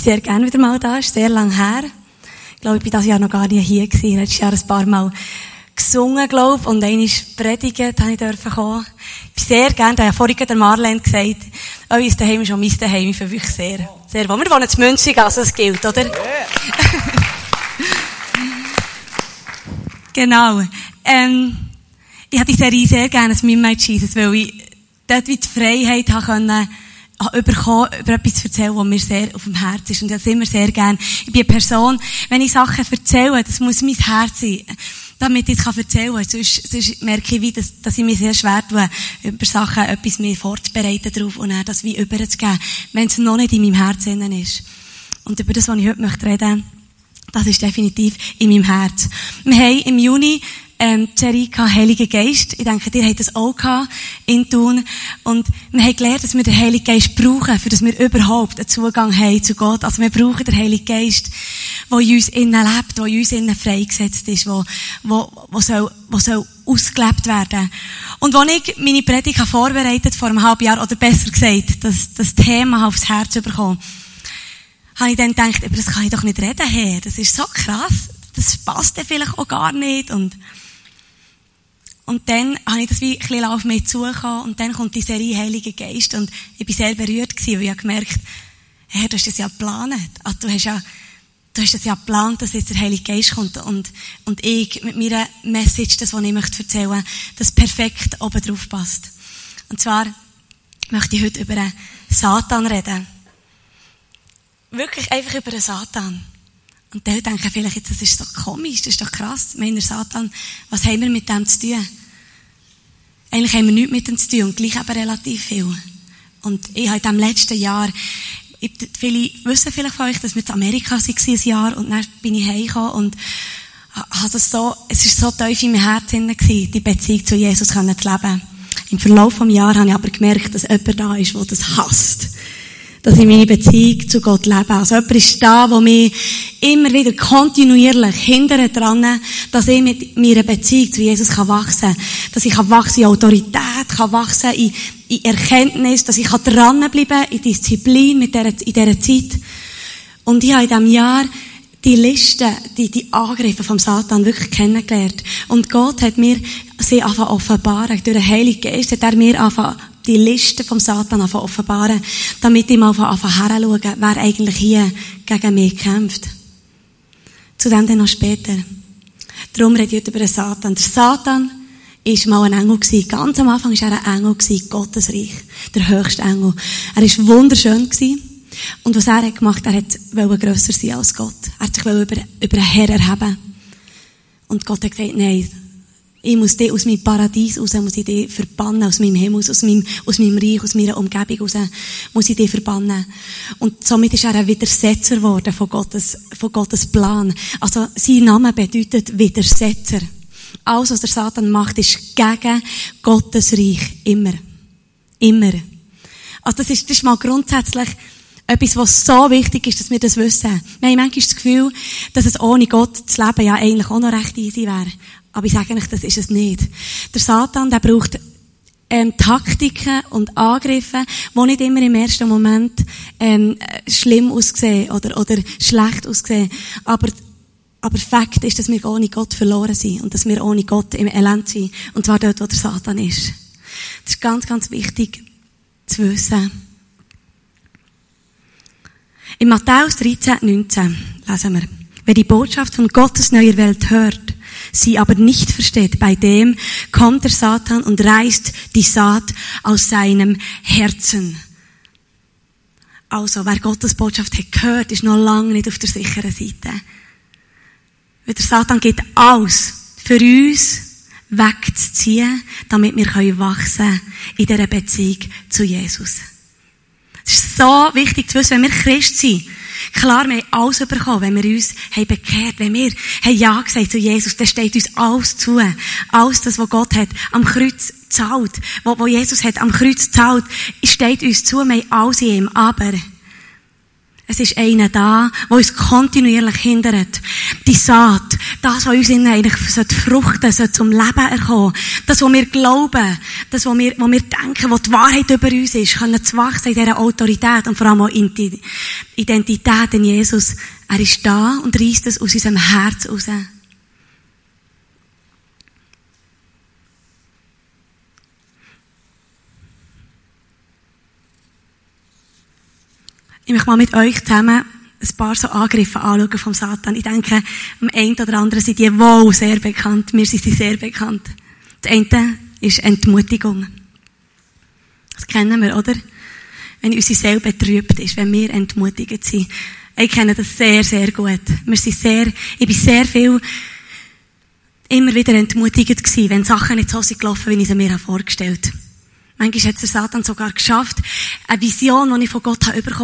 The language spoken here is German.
bin sehr gerne wieder mal da, ist sehr lang her. Ich glaube, ich bin das Jahr noch gar nicht hier gewesen. Letztes Jahr ein paar Mal gesungen, glaube ich, und einmal predigt, habe ich dürfen kommen. Ich bin sehr gerne, da hat vorhin der Marlene gesagt, euer Daheim ist auch mein Daheim, ich finde wirklich sehr, sehr wohl. Wir wohnen in Münzig, also es gilt, oder? Yeah. genau. Ähm, ich habe die Serie sehr gerne, das Midnight Jesus, weil ich dort wie die Freiheit haben können, bekommen, über etwas erzählen, was mir sehr auf dem Herzen ist. Und das immer sehr gern. Ich bin eine Person, wenn ich Sachen erzähle, das muss mein Herz sein, damit ich es erzählen kann. Sonst, sonst merke ich, wie, dass, dass ich mir sehr schwer tue, über Sachen etwas mehr vorzubereiten drauf und dann das wie überzugeben, wenn es noch nicht in meinem Herzen ist. Und über das, was ich heute möchte reden, das ist definitiv in meinem Herz. Wir haben im Juni ähm, Jerika, Heilige Geist. Ich denke, ihr habt das auch gehabt in Thun. Und wir haben gelernt, dass wir den Heiligen Geist brauchen, für dass wir überhaupt einen Zugang haben zu Gott. Also wir brauchen den Heiligen Geist, der in uns innen lebt, der in uns innen freigesetzt ist, wo, wo, wo soll, wo soll ausgelebt werden. Und als ich meine Predigt vorbereitet vor einem halben Jahr, oder besser gesagt, das, das Thema aufs Herz bekommen, habe ich dann gedacht, aber das kann ich doch nicht reden, Herr. Das ist so krass. Das passt ja vielleicht auch gar nicht. Und und dann habe ich das wie ein bisschen auf mich zugekommen und dann kommt die Serie Heilige Geist und ich bin sehr berührt gewesen, weil ich gemerkt, Herr, du hast das ja geplant. Also, du hast ja, du hast das ja geplant, dass jetzt der Heilige Geist kommt und, und ich mit meiner Message, das, was ich möchte erzählen, das perfekt oben drauf passt. Und zwar möchte ich heute über einen Satan reden. Wirklich einfach über einen Satan. Und dann denken vielleicht jetzt, das ist doch komisch, das ist doch krass. Meiner Satan, was haben wir mit dem zu tun? Eigentlich haben wir nichts mit ihm zu tun und gleich aber relativ viel. Und ich habe in diesem letzten Jahr, viele wissen vielleicht von euch, dass wir in Amerika waren ein Jahr und dann bin ich heimgekommen und das so, es war so tief in meinem Herzen gewesen, die Beziehung zu Jesus zu leben. Im Verlauf des Jahres habe ich aber gemerkt, dass jemand da ist, der das hasst dass ich meine Beziehung zu Gott lebe. Also jemand ist da, wo mich immer wieder kontinuierlich hindert dran, dass ich mit meiner Beziehung zu Jesus kann wachsen kann. Dass ich kann wachsen in Autorität, kann wachsen in, in Erkenntnis, dass ich kann dranbleiben in Disziplin mit dieser, in dieser Zeit. Und ich habe in diesem Jahr die Liste, die, die Angriffe vom Satan wirklich kennengelernt. Und Gott hat mir sie einfach offenbaren. Durch den Heiligen Geist hat er mir einfach die Liste vom Satan offenbaren, damit ich mal anfangen herschauen, wer eigentlich hier gegen mich kämpft. Zu dem dann noch später. Darum rede ich heute über den Satan. Der Satan ist mal ein Engel gewesen. Ganz am Anfang war er ein Engel gewesen, Gottes Reich. Der höchste Engel. Er war wunderschön gewesen. Und was er hat gemacht, er wollte grösser sein als Gott. Er hat sich über, über einen Herr erheben. Und Gott hat gesagt, nein, ich muss dich aus meinem Paradies raus, muss ich dich verbannen, aus meinem Himmel, aus meinem, aus meinem Reich, aus meiner Umgebung raus, muss ich dich verbannen. Und somit ist er ein Widersetzer geworden von Gottes, von Gottes Plan. Also, sein Name bedeutet Widersetzer. Alles, was der Satan macht, ist gegen Gottes Reich. Immer. Immer. Also, das ist, das ist mal grundsätzlich, etwas, was so wichtig ist, dass wir das wissen. Wir haben manchmal das Gefühl, dass es ohne Gott das Leben ja eigentlich auch noch recht easy wäre. Aber ich sage euch, das ist es nicht. Der Satan, der braucht ähm, Taktiken und Angriffe, die nicht immer im ersten Moment ähm, schlimm aussehen oder, oder schlecht aussehen. Aber, aber Fakt ist, dass wir ohne Gott verloren sind und dass wir ohne Gott im Elend sind. Und zwar dort, wo der Satan ist. Das ist ganz, ganz wichtig zu wissen. In Matthäus 13, 19 lesen wir, wer die Botschaft von Gottes neuer Welt hört sie aber nicht versteht, bei dem kommt der Satan und reißt die Saat aus seinem Herzen. Also, wer Gottes Botschaft hat gehört, ist noch lange nicht auf der sicheren Seite. Weil der Satan geht aus, für uns wegzuziehen, damit wir wachsen können in dieser Beziehung zu Jesus. Es ist so wichtig zu wissen, wenn wir Christ sind, Klar, wir haben alles bekommen, wenn wir uns haben bekehrt, wenn wir haben Ja gesagt zu Jesus, dann steht uns alles zu. Alles das, was Gott hat am Kreuz zahlt, was, was Jesus hat am Kreuz zahlt, steht uns zu, wir haben alles in ihm. Aber, es ist einer da, der uns kontinuierlich hindert, die Saat, das, was uns innen eigentlich fruchten sollte, zum Leben erkommen. Das, was wir glauben, das, was wir, was wir denken, was die Wahrheit über uns ist, können zu wachsen in dieser Autorität und vor allem auch Identität in Jesus. Er ist da und reißt es aus unserem Herz raus. Ich möchte mal mit euch zusammen ein paar so Angriffe anschauen vom Satan. Ich denke, am einen oder anderen sind die wohl sehr bekannt. Mir sind sie sehr bekannt. Das eine ist Entmutigung. Das kennen wir, oder? Wenn unsere Seele betrübt ist, wenn wir entmutigt sind. Ich kenne das sehr, sehr gut. Wir sind sehr, ich bin sehr viel immer wieder entmutigt gewesen, wenn Sachen nicht so sind gelaufen, wie ich sie mir vorgestellt habe. Manchmal hat es der Satan sogar geschafft, eine Vision, die ich von Gott habe bekommen